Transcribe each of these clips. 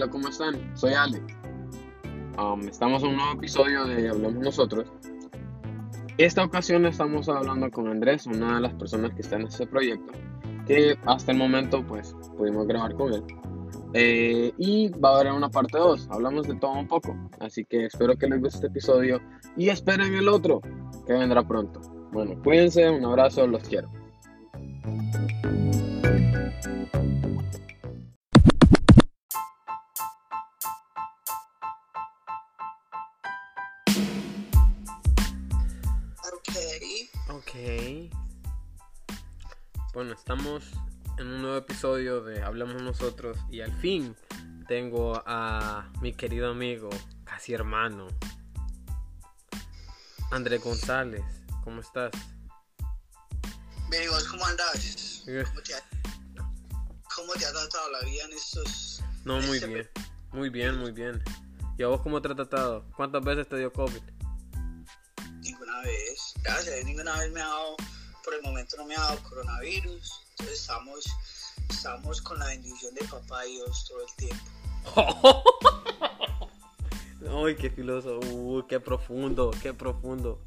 Hola, ¿cómo están? Soy Alex. Um, estamos en un nuevo episodio de Hablamos Nosotros. Esta ocasión estamos hablando con Andrés, una de las personas que está en este proyecto, que hasta el momento pues pudimos grabar con él. Eh, y va a haber una parte 2, hablamos de todo un poco. Así que espero que les guste este episodio y esperen el otro, que vendrá pronto. Bueno, cuídense, un abrazo, los quiero. Bueno, estamos en un nuevo episodio de Hablamos Nosotros y al fin tengo a mi querido amigo, casi hermano, André González. ¿Cómo estás? Bien, ¿y vos cómo andás? ¿Cómo te, ha, ¿Cómo te ha tratado la vida en estos... No, muy este- bien. Muy bien, muy bien. ¿Y a vos cómo te ha tratado? ¿Cuántas veces te dio COVID? Ninguna vez. Gracias, ninguna vez me ha dado... Por el momento no me ha dado coronavirus. Entonces estamos, estamos con la bendición de papá y Dios todo el tiempo. Ay, qué filoso. Uy, qué profundo, qué profundo.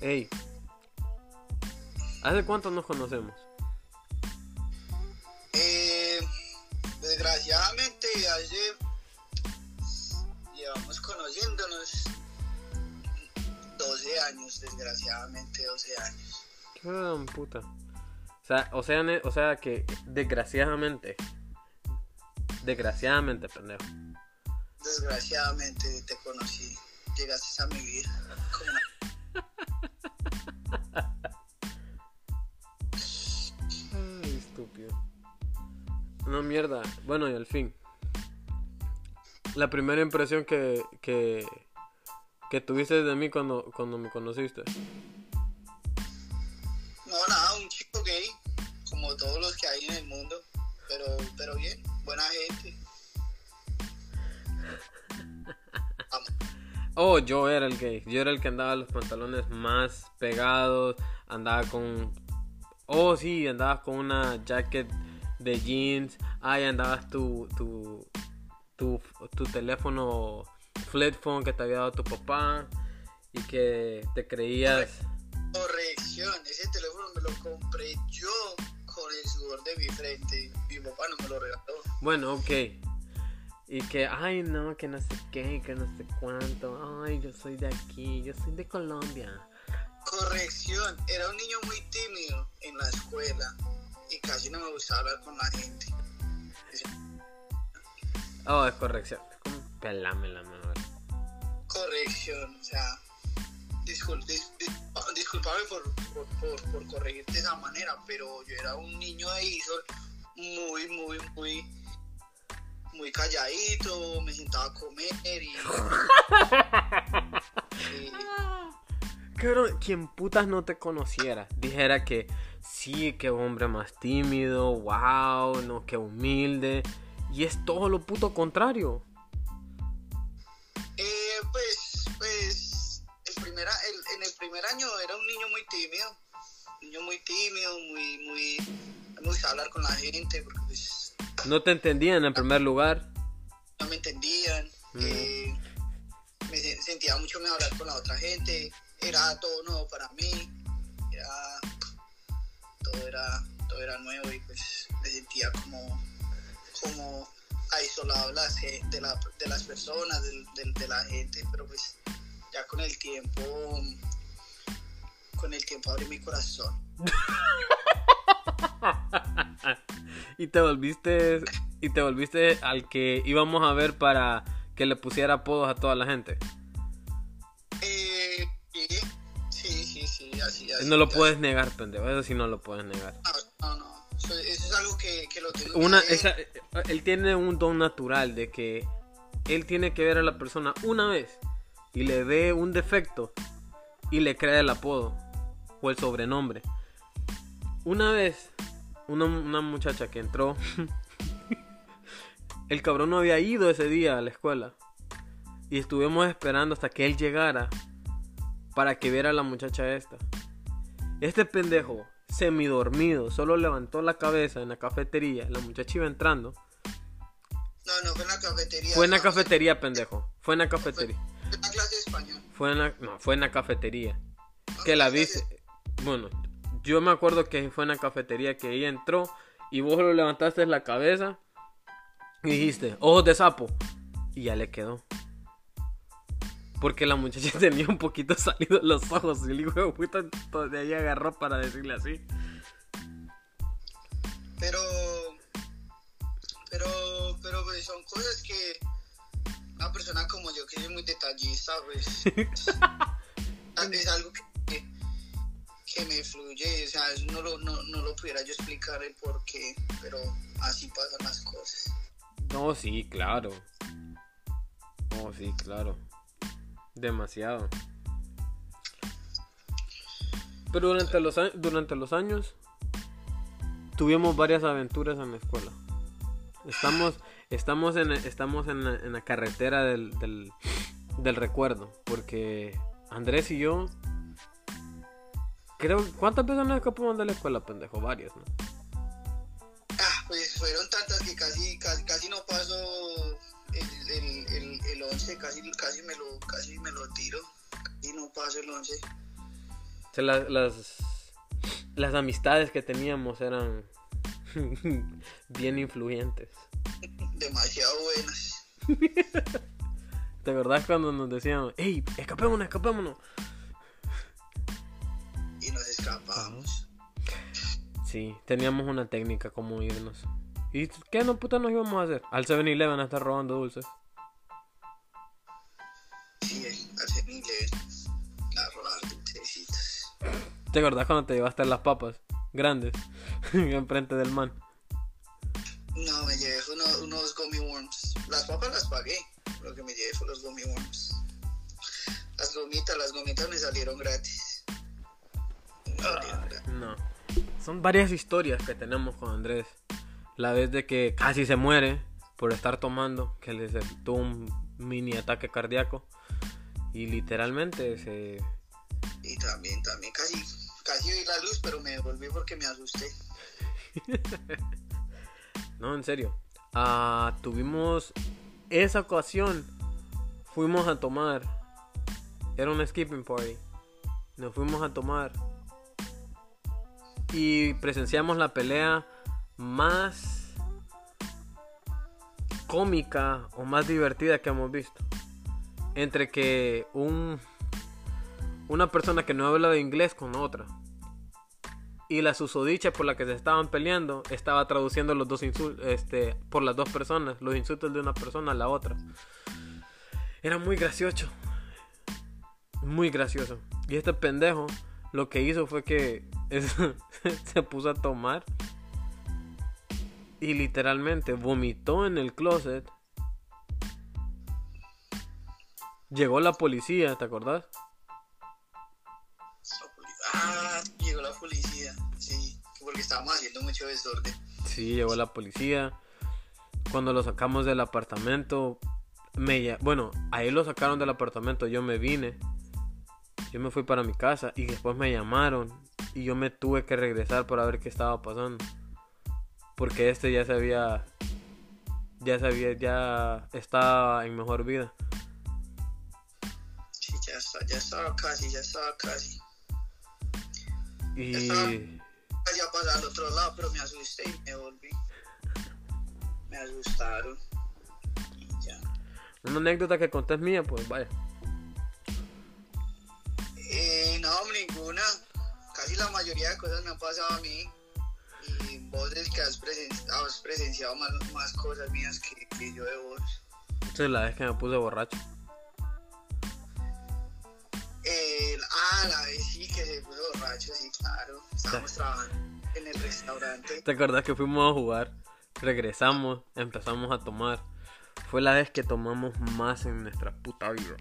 Ey. ¿Hace cuánto nos conocemos? Eh, desgraciadamente hace... Llevamos conociéndonos 12 años, desgraciadamente 12 años. Qué gran puta. O sea, o sea, o sea que desgraciadamente. Desgraciadamente, pendejo. Desgraciadamente te conocí, llegaste a mi vida. una- Ay, estúpido. No, mierda. Bueno, y al fin. La primera impresión que, que, que tuviste de mí cuando, cuando me conociste. No, nada, un chico gay, como todos los que hay en el mundo, pero, pero bien, buena gente. Vamos. Oh, yo era el gay. Yo era el que andaba los pantalones más pegados. Andaba con. Oh, sí, andabas con una jacket de jeans. Ay, andabas tu. tu. tu, tu teléfono flip phone que te había dado tu papá. Y que te creías. Corrección, ese teléfono me lo compré yo con el sudor de mi frente. Mi papá no me lo regaló. Bueno, ok. Y que, ay, no, que no sé qué, que no sé cuánto. Ay, yo soy de aquí, yo soy de Colombia. Corrección, era un niño muy tímido en la escuela y casi no me gustaba hablar con la gente. Oh, es corrección. Como pelámela mejor. Corrección, o sea, discul dis- dis- disculpame por, por, por, de esa manera, pero yo era un niño de Isol muy, muy, muy, muy calladito, me sentaba a comer y... y- Cabrón, quien putas no te conociera, dijera que sí, que hombre más tímido, wow, no, que humilde. Y es todo lo puto contrario. Primer año era un niño muy tímido, niño muy tímido, muy, muy, gustaba hablar con la gente porque pues No te entendían en primer lugar. no me entendían, Mm. eh, me se- sentía mucho miedo hablar con la otra gente, era todo nuevo para mí, era, todo era, todo era nuevo y pues me sentía como, como aislado de de, la- de las personas, del- del- de, la gente, pero pues ya con el tiempo, con el tiempo abrí mi corazón. y te volviste y te volviste al que íbamos a ver para que le pusiera apodos a toda la gente. Eh, sí, sí, sí, sí, así, así. No lo así. puedes negar, pendejo. Eso sí no lo puedes negar. No, no, no. Eso, eso es algo que, que lo tengo Una, que esa, él tiene un don natural de que él tiene que ver a la persona una vez y le ve un defecto y le crea el apodo o el sobrenombre. Una vez, una, una muchacha que entró, el cabrón no había ido ese día a la escuela y estuvimos esperando hasta que él llegara para que viera a la muchacha esta. Este pendejo, semidormido, solo levantó la cabeza en la cafetería. La muchacha iba entrando. no fue en la cafetería. Fue en la cafetería, pendejo. Fue en la cafetería. En la clase de español. Fue en la, no, fue en la cafetería. No, Que la fue viste. Bueno, yo me acuerdo que fue en la cafetería que ella entró y vos lo levantaste la cabeza y dijiste, ojos de sapo. Y ya le quedó. Porque la muchacha tenía un poquito salidos los ojos y el hijo de puta de ahí agarró para decirle así. Pero, pero, pero pues, son cosas que una persona como yo, que soy muy detallista, pues, es algo que, me fluye, o sea, eso no lo, no, no lo pudiera yo explicar el por qué, pero así pasan las cosas. No, sí, claro. No, sí, claro. Demasiado. Pero durante los, durante los años tuvimos varias aventuras en la escuela. Estamos, estamos, en, estamos en, la, en la carretera del, del recuerdo. Porque Andrés y yo... Creo, ¿cuántas nos escapamos de la escuela, pendejo? Varias, ¿no? Ah, pues fueron tantas que casi, casi, casi no paso el, el, el, el 11, casi, casi, me lo, casi me lo tiro, casi no paso el 11. O sea, la- las, las amistades que teníamos eran bien influyentes. demasiado buenas. ¿Te acordás cuando nos decían, hey, escapémonos, escapémonos? Sí, teníamos una técnica como irnos. ¿Y qué no puta nos íbamos a hacer? Al 7-Eleven a estar robando dulces. Sí, al semi-level. A robar dulcecitos. ¿Te acordás cuando te llevaste las papas grandes enfrente del man? No, me llevé fue uno- unos gummy worms. Las papas las pagué. Lo que me llevé fue los gummy worms. Las gomitas, las gomitas me salieron gratis. Me salieron gratis. No. Son varias historias que tenemos con Andrés. La vez de que casi se muere por estar tomando, que le tuvo un mini ataque cardíaco. Y literalmente se... Y también, también casi, casi vi la luz, pero me devolví porque me asusté. No, en serio. Ah, tuvimos esa ocasión. Fuimos a tomar. Era un skipping party. Nos fuimos a tomar. Y presenciamos la pelea más cómica o más divertida que hemos visto. Entre que un una persona que no habla de inglés con otra. Y la susodicha por la que se estaban peleando estaba traduciendo los dos insultos, este, por las dos personas, los insultos de una persona a la otra. Era muy gracioso. Muy gracioso. Y este pendejo lo que hizo fue que se puso a tomar y literalmente vomitó en el closet. Llegó la policía, ¿te acordás? Ah, llegó la policía. Sí, porque estábamos haciendo mucho desorden. Sí, llegó la policía. Cuando lo sacamos del apartamento, me, bueno, ahí lo sacaron del apartamento, yo me vine. Yo me fui para mi casa y después me llamaron y yo me tuve que regresar para ver qué estaba pasando. Porque este ya se había ya sabía, ya estaba en mejor vida. Sí, ya, está, ya estaba casi, ya estaba casi. Y Casi a pasar al otro lado, pero me asusté y me volví. Me asustaron. Y ya. una anécdota que conté es mía, pues vaya. Eh, no, ninguna. Casi la mayoría de cosas me han pasado a mí. Y vos es que has, presen- has presenciado más, más cosas mías que, que yo de vos. Esa es la vez que me puse borracho. Ah, la vez sí que se puso borracho, sí, claro. Estábamos trabajando en el restaurante. ¿Te acuerdas que fuimos a jugar? Regresamos, empezamos a tomar. Fue la vez que tomamos más en nuestra puta vida.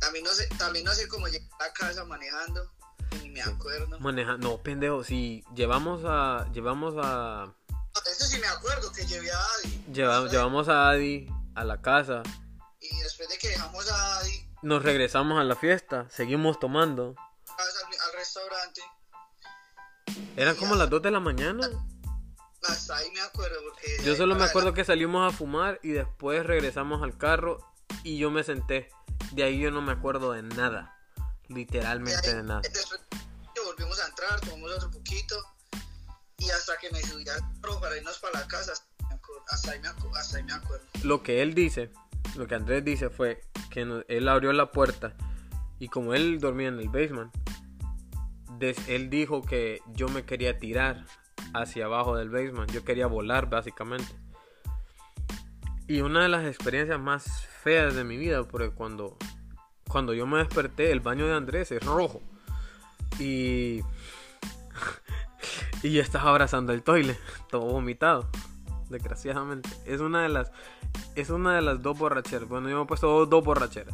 También no sé, también no sé cómo llegué a la casa manejando. Ni me acuerdo. Maneja, no, pendejo, si llevamos a, llevamos a, Eso sí me acuerdo que llevé a Adi. lleva- llevamos a Adi a la casa, Y después de que dejamos a Adi, nos regresamos a la fiesta, seguimos tomando. al, al restaurante. Eran como las 2 de la mañana. hasta ahí me acuerdo porque... Yo solo me acuerdo que salimos a fumar y después regresamos al carro y yo me senté. De ahí yo no me acuerdo de nada. Literalmente de nada. Después volvimos a entrar, tomamos otro poquito y hasta que me subí al carro para irnos para la casa, hasta ahí me, hasta ahí me acuerdo. Lo que él dice, lo que Andrés dice fue que no- él abrió la puerta y como él dormía en el basement, des- él dijo que yo me quería tirar hacia abajo del basement. Yo quería volar básicamente. Y una de las experiencias más feas de mi vida, porque cuando, cuando yo me desperté, el baño de Andrés es rojo. Y, y yo estaba abrazando el toile, todo vomitado, desgraciadamente. Es una de las, es una de las dos borracheras. Bueno, yo me he puesto dos, dos borracheras.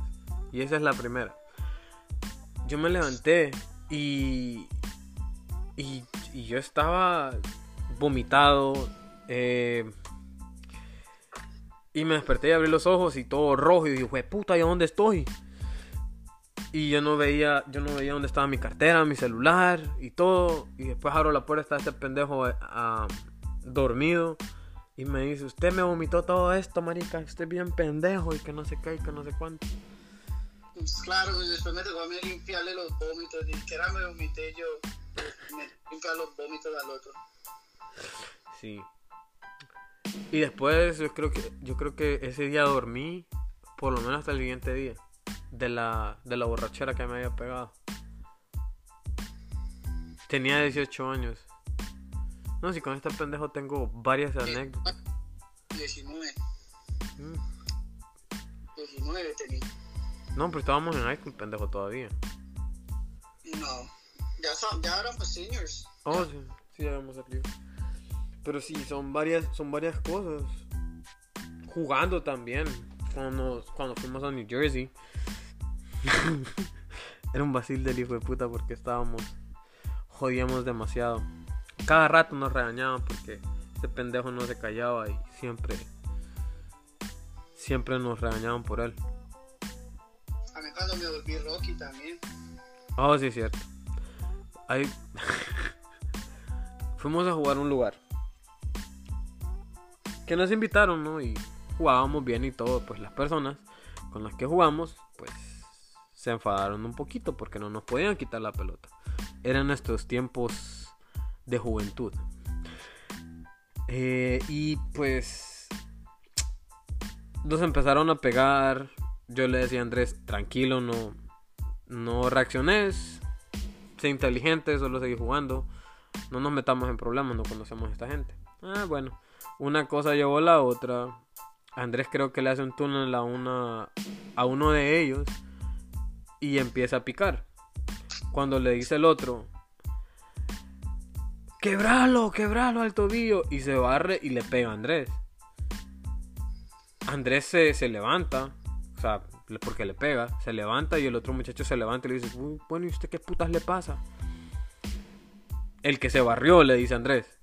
Y esa es la primera. Yo me levanté y, y, y yo estaba vomitado. eh, y me desperté y abrí los ojos y todo rojo. Y dije, "Jue puta, ¿y dónde estoy? Y yo no veía, yo no veía dónde estaba mi cartera, mi celular y todo. Y después abro la puerta, está este pendejo eh, dormido. Y me dice, usted me vomitó todo esto, marica. Usted es bien pendejo y que no sé qué y que no sé cuánto. Pues claro, y después me tocó a mí limpiarle los vómitos, ni siquiera me vomité yo, pues, me limpiar los vómitos al otro. Sí. Y después yo creo que yo creo que ese día dormí por lo menos hasta el siguiente día de la de la borrachera que me había pegado. Tenía 18 años. No, si con este pendejo tengo varias anécdotas. 19, Mm. 19 tenía. No, pero estábamos en high school, pendejo, todavía. No, ya, son, ya pues seniors. Oh, sí, sí, ya habíamos salido. Pero sí, son varias, son varias cosas. Jugando también. Cuando, cuando fuimos a New Jersey. Era un vacil del hijo de puta porque estábamos. Jodíamos demasiado. Cada rato nos regañaban porque este pendejo no se callaba y siempre. Siempre nos regañaban por él. A mí cuando me volví Rocky también. Oh, sí, es cierto. Ahí... Fuimos a jugar a un lugar. Que nos invitaron, ¿no? Y jugábamos bien y todo. Pues las personas con las que jugamos, pues se enfadaron un poquito porque no nos podían quitar la pelota. Eran nuestros tiempos de juventud. Eh, y pues nos empezaron a pegar. Yo le decía a Andrés, tranquilo, no, no reacciones, sé inteligente, solo seguir jugando. No nos metamos en problemas, no conocemos a esta gente. Ah, bueno, una cosa llevó a la otra. Andrés creo que le hace un túnel a, una, a uno de ellos y empieza a picar. Cuando le dice el otro, quebralo, quebralo al tobillo, y se barre y le pega a Andrés. Andrés se, se levanta, o sea, porque le pega, se levanta y el otro muchacho se levanta y le dice, "Uy, bueno, ¿y usted qué putas le pasa? El que se barrió, le dice Andrés.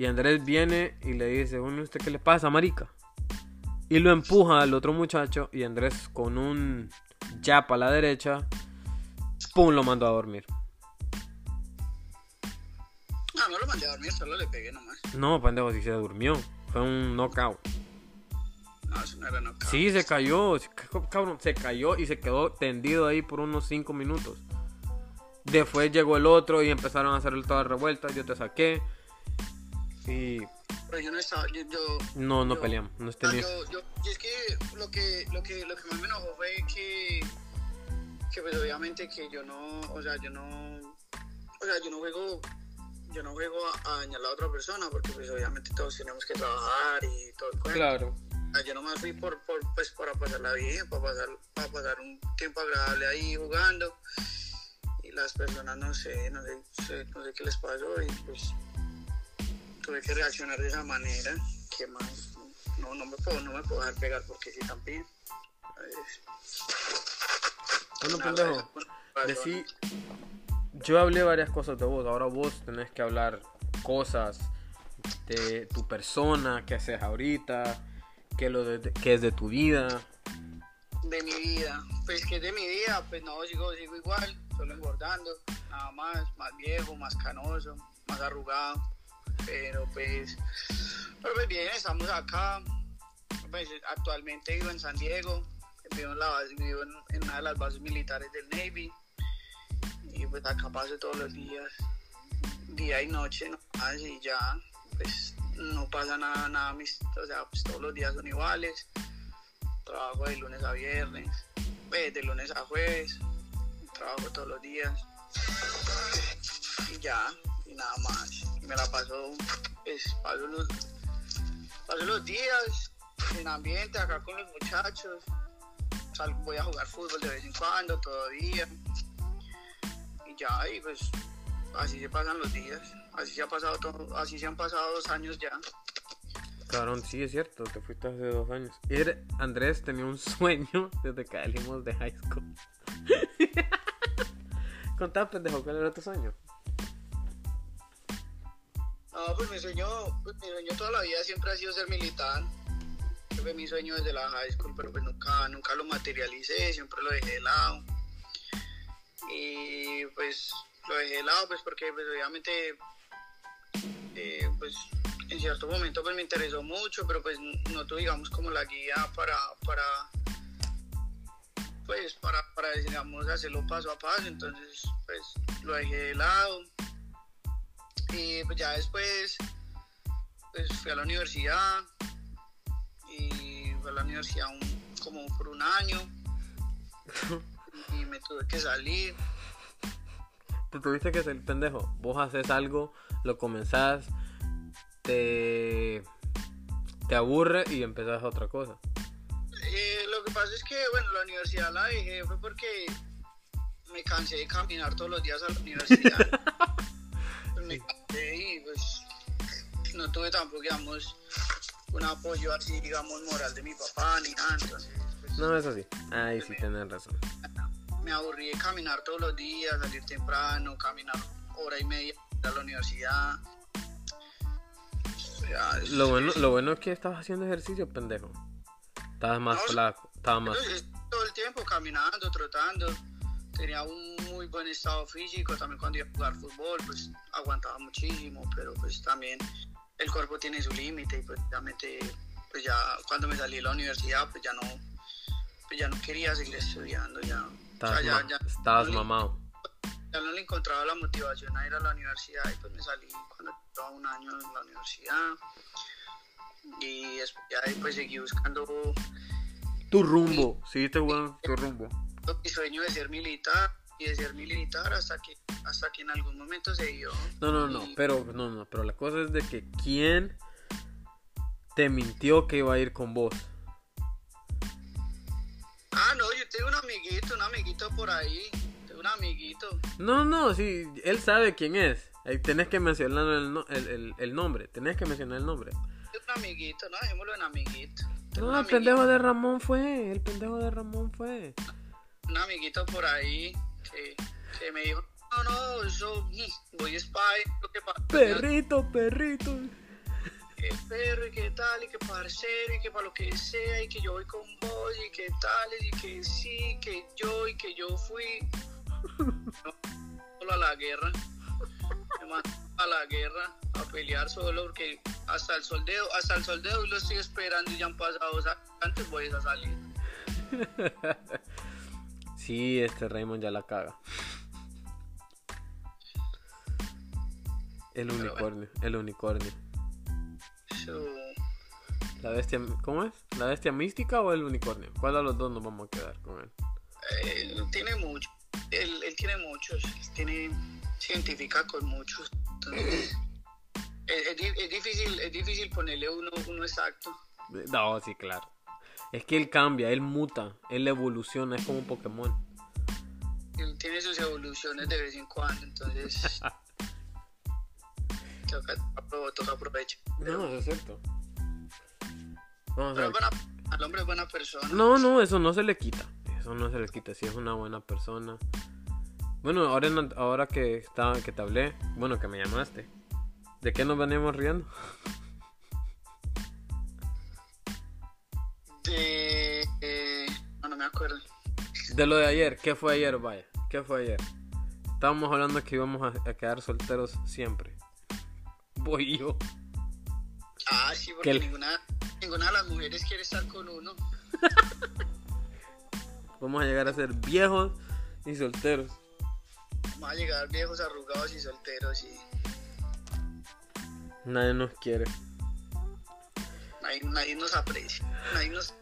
Y Andrés viene y le dice, bueno, ¿y usted qué le pasa, marica? Y lo empuja al otro muchacho y Andrés con un jab a la derecha, pum, lo mandó a dormir. No, no lo mandé a dormir, solo le pegué nomás. No, pendejo, si se durmió. Fue un knockout. No, eso no era no Sí, se cayó, cabrón, se cayó y se quedó tendido ahí por unos 5 minutos. Después llegó el otro y empezaron a hacer toda revuelta, yo te saqué. Y Pero yo no estaba, yo, yo, no, no Yo- peleamos, no yo, yo, y es que lo que, lo que, lo que más me enojó fue que, que pues obviamente que yo no, o sea, yo no, o sea, yo no juego, yo no juego a, a dañar a la otra persona porque pues obviamente todos tenemos que trabajar y todo el cuento. Claro. Ah, Yo nomás fui por, por, pues, para pasarla bien, para pasar, para pasar un tiempo agradable ahí jugando. Y las personas, no sé, no sé, sé- no sé qué les pasó y pues tuve que reaccionar de esa manera. ¿Qué más? No, no me puedo, no me puedo dejar pegar porque sí también. Bueno, pendejo, decí, yo hablé varias cosas de vos, ahora vos tenés que hablar cosas de tu persona, qué haces ahorita, qué, lo de, qué es de tu vida. De mi vida, pues que de mi vida, pues no, sigo, sigo igual, solo engordando, nada más, más viejo, más canoso, más arrugado. Pero pues, pero pues bien, estamos acá. Pues, actualmente vivo en San Diego, vivo en, una de las bases militares del Navy. Y pues acá paso todos los días, día y noche, ¿no? Así ya, pues no pasa nada, nada, mis, o sea, pues todos los días son iguales. Trabajo de lunes a viernes, pues, de lunes a jueves, trabajo todos los días. Y ya, y nada más. Me la paso, pues, paso los, paso los días en ambiente acá con los muchachos. Voy a jugar fútbol de vez en cuando, todavía. Y ya, y pues así se pasan los días. Así se ha pasado todo, así se han pasado dos años ya. Cabrón, sí es cierto, te fuiste hace dos años. Y era- Andrés tenía un sueño desde que salimos de high school. Contá, pendejo, ¿cuál era tu sueño? No, pues mi sueño, pues mi sueño toda la vida siempre ha sido ser militar. Fue mi sueño desde la high school, pero pues nunca, nunca lo materialicé, siempre lo dejé de lado. Y pues lo dejé de lado, pues porque pues obviamente, eh, pues en cierto momento pues me interesó mucho, pero pues no tuve como la guía para, para, pues para, para digamos hacerlo paso a paso, entonces pues lo dejé de lado. Y pues ya después pues fui a la universidad y fui a la universidad un- como por un año y me tuve que salir. Te tuviste que ser pendejo. Vos haces algo, lo comenzás, te, te aburre y empezás otra cosa. Eh, lo que pasa es que, bueno, la universidad la dejé fue porque me cansé de caminar todos los días a la universidad. Me pues no tuve tampoco, digamos, un apoyo así, digamos, moral de mi papá ni nada. Entonces, pues, No, eso sí. Ahí sí tenés razón. me aburrí de caminar todos los días, salir temprano, caminar hora y media a la universidad. Es- Lo bueno, lo bueno es que estabas haciendo ejercicio, pendejo. Estabas más No, flaco, estabas más... Todo el tiempo caminando, trotando. Tenía un muy buen estado físico. También cuando iba a jugar fútbol, pues aguantaba muchísimo. Pero pues también el cuerpo tiene su límite. Y pues realmente, pues ya cuando me salí de la universidad, pues ya no, pues ya no quería seguir estudiando. Ya, o Estabas, sea, ya, ma- ya, estabas no le- mamado. ya no le encontraba la motivación a ir a la universidad. Y pues me salí cuando estaba un año en la universidad. Y después ya pues seguí buscando Tu rumbo. Seguiste jugando tu rumbo. mi sueño de ser militar y de ser militar hasta que hasta que en algún momento se dio No, no, no, Y- pero no, no, pero la cosa es de que quién te mintió que iba a ir con vos. ah no yo tengo un amiguito un amiguito por ahí tengo un amiguito No, no, sí, él sabe quién es. Ahí tenés que mencionar el, no- el, el- el nombre, tenés que mencionar el nombre. un amiguito no dejémoslo en amiguito tengo No, el amiguito, pendejo de Ramón fue, el pendejo de Ramón fue. un amiguito por ahí que, que me dijo no no eso mm, voy a spy lo que pasa Perrito, perrito. que perro y que tal y que parcero y que para lo que sea y que yo voy con vos y que tal y que sí que yo y que yo fui. Solo a la guerra. Me mandó a la guerra a pelear solo porque hasta el soldeo hasta el soldeo lo estoy esperando y ya han pasado antes voy a salir Sí, este Raymond ya la caga. El bueno. unicornio, el unicornio. La bestia, ¿cómo es? ¿La bestia mística o el unicornio? ¿Cuál de los dos nos vamos a quedar con él? eh, tiene mucho él, él tiene muchos tiene se identifica con muchos entonces es, es difícil es difícil ponerle uno uno exacto No, sí, claro. Es que él cambia, él muta, él evoluciona, es como un Pokémon. él tiene sus evoluciones de vez en cuando entonces toca, toca aprovechar No, eso es cierto. Vamos a pero ver. buena, al hombre es buena persona No, no, eso no se le quita. Eso no se le quita. Si es una buena persona. Bueno, ahora, en- ahora que, estaba, que te hablé, bueno, que me llamaste. ¿De qué nos veníamos riendo? de eh, no, no me acuerdo De lo de ayer. ¿Qué fue ayer, vaya? ¿Qué fue ayer? Estábamos hablando que íbamos a, a quedar solteros siempre. voy yo. Ah, sí, Que porque el- ninguna, ninguna de las mujeres quiere estar con uno. Vamos a llegar a ser viejos y solteros. Vamos a llegar viejos, arrugados y solteros y Nadie nos quiere. Nadie, nadie nos aprecia. Nadie nos...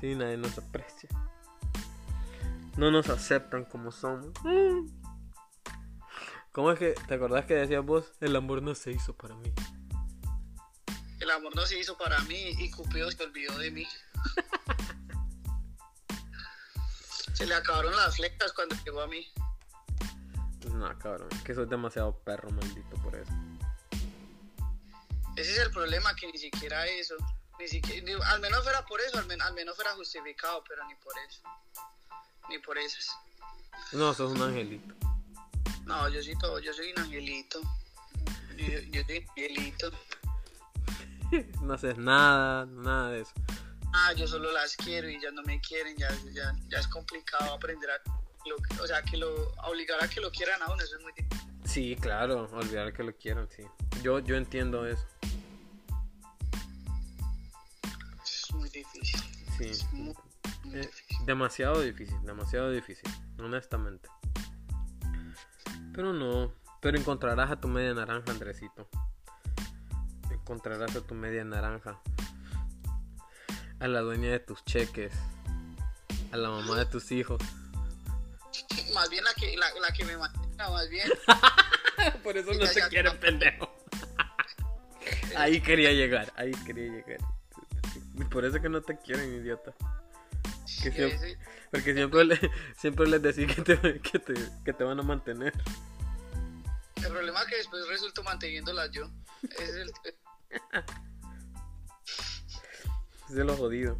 Sí, nadie nos aprecia. No nos aceptan como somos. ¿Cómo es que, te acordás que decías vos? El amor no se hizo para mí. El amor no se hizo para mí y Cupido se olvidó de mí. se le acabaron las flechas cuando llegó a mí. No, cabrón, que soy demasiado perro, maldito por eso. Ese es el problema, que ni siquiera eso. Ni siquiera, al menos fuera por eso, al, men- al menos fuera justificado, pero ni por eso. Ni por esas. No, sos un angelito. No, yo soy todo, yo soy un angelito. Yo, yo soy un angelito. No haces nada, nada de eso. Ah, yo solo las quiero y ya no me quieren, ya, ya, ya es complicado aprender a... Lo, o sea, que lo... a obligar a que lo quieran a uno, eso es muy difícil. Sí, claro, olvidar que lo quieran, sí. Yo, yo entiendo eso. Es muy difícil. Sí. Es muy, muy Eh, difícil. demasiado difícil, demasiado difícil, honestamente. Pero no, pero encontrarás a tu media naranja, Andresito. Encontrarás a tu media naranja. A la dueña de tus cheques. A la mamá de tus hijos. Más bien la que, la, la que me mantenga, más bien. Por eso no ya. quieren, pendejo. Ahí quería llegar, ahí quería llegar. Por eso que no te quieren, idiota. Que Sí, siempre- sí. Porque siempre, le- siempre les decís que te, que, te, que te van a mantener. El problema es que después resulto manteniéndola yo. Es el, Es de lo jodido.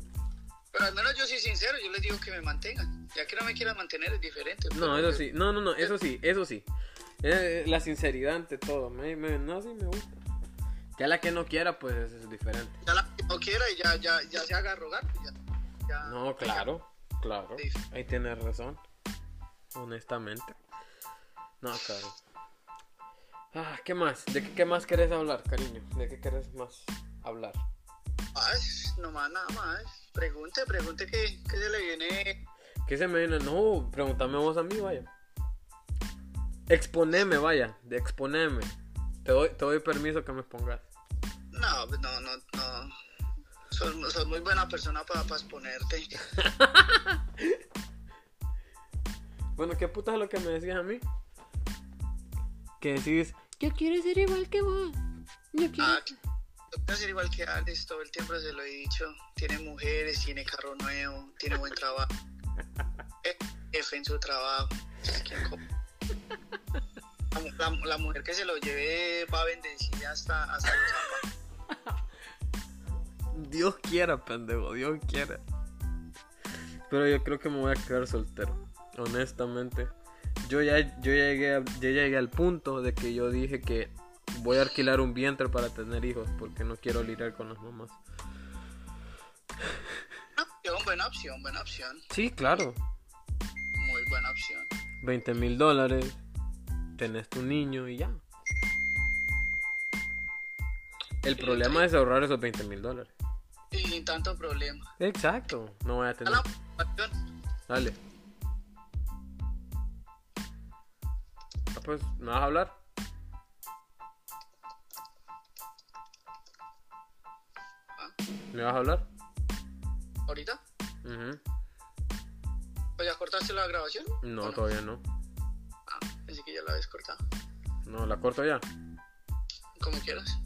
pero al menos yo soy sincero, yo les digo que me mantengan. Ya que no me quieran mantener es diferente. No, pero eso sí. No, no, no, eso sí, eso sí. Eh, la sinceridad ante todo. Me, me- no, sí me gusta. Ya la que no quiera, pues es diferente. Ya la que no quiera y ya, ya, ya se haga rogar. pues Ya, ya- No, claro, claro. Sí. Ahí tienes razón. Honestamente. No, claro. Ah, ¿qué más? ¿De qué, qué más querés hablar, cariño? ¿De qué querés más hablar? Más, no más, nada más. Pregunte, pregunte qué, qué se le viene. ¿Qué se me viene? No, pregúntame vos a mí, vaya. Exponeme, vaya. De exponeme. Te doy, te doy permiso que me expongas. No, no, no, no. Sos, sos muy buena persona para exponerte. Bueno, ¿qué puta es lo que me decías a mí? Que decís, yo quiero ser igual que vos. Yo quiero... Ah, quiero ser igual que Alex, todo el tiempo se lo he dicho. Tiene mujeres, tiene carro nuevo, tiene buen trabajo. Jefe en su trabajo. ¿Quién La, mu- la- la mujer que se lo lleve va a bendecir hasta, hasta los zapatos. Dios quiera, pendejo, Dios quiera. Pero yo creo que me voy a quedar soltero. Honestamente. Yo ya, yo llegué, a- llegué al punto de que yo dije que voy a alquilar un vientre para tener hijos porque no quiero lidiar con las mamás. Buena opción, buena opción, buena opción. Sí, claro. Muy buena opción. 20 mil dólares. Tenés tu niño y ya. El problema es ahorrar esos 20 mil dólares. Y sin tanto problema. Exacto. No voy a tener. Dale. Ah, pues, ¿me vas a hablar? Ah, ¿Me vas a hablar? ¿Ahorita? Ujú. ¿Pues ya cortaste la grabación? No, ¿O todavía no. Pensé que ya la habías cortado. No, la corto ya. Como quieras.